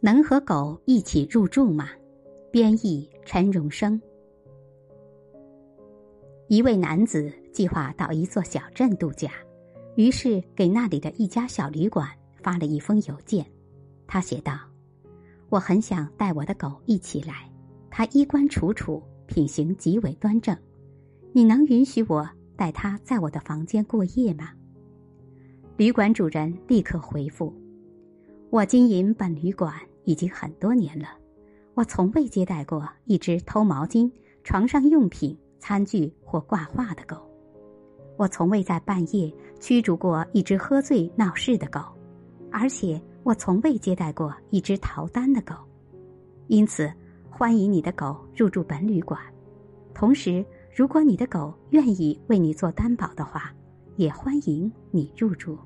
能和狗一起入住吗？编译陈荣生。一位男子计划到一座小镇度假，于是给那里的一家小旅馆发了一封邮件。他写道：“我很想带我的狗一起来，它衣冠楚楚，品行极为端正。你能允许我带它在我的房间过夜吗？”旅馆主人立刻回复：“我经营本旅馆已经很多年了，我从未接待过一只偷毛巾、床上用品。”餐具或挂画的狗，我从未在半夜驱逐过一只喝醉闹事的狗，而且我从未接待过一只逃单的狗，因此欢迎你的狗入住本旅馆。同时，如果你的狗愿意为你做担保的话，也欢迎你入住。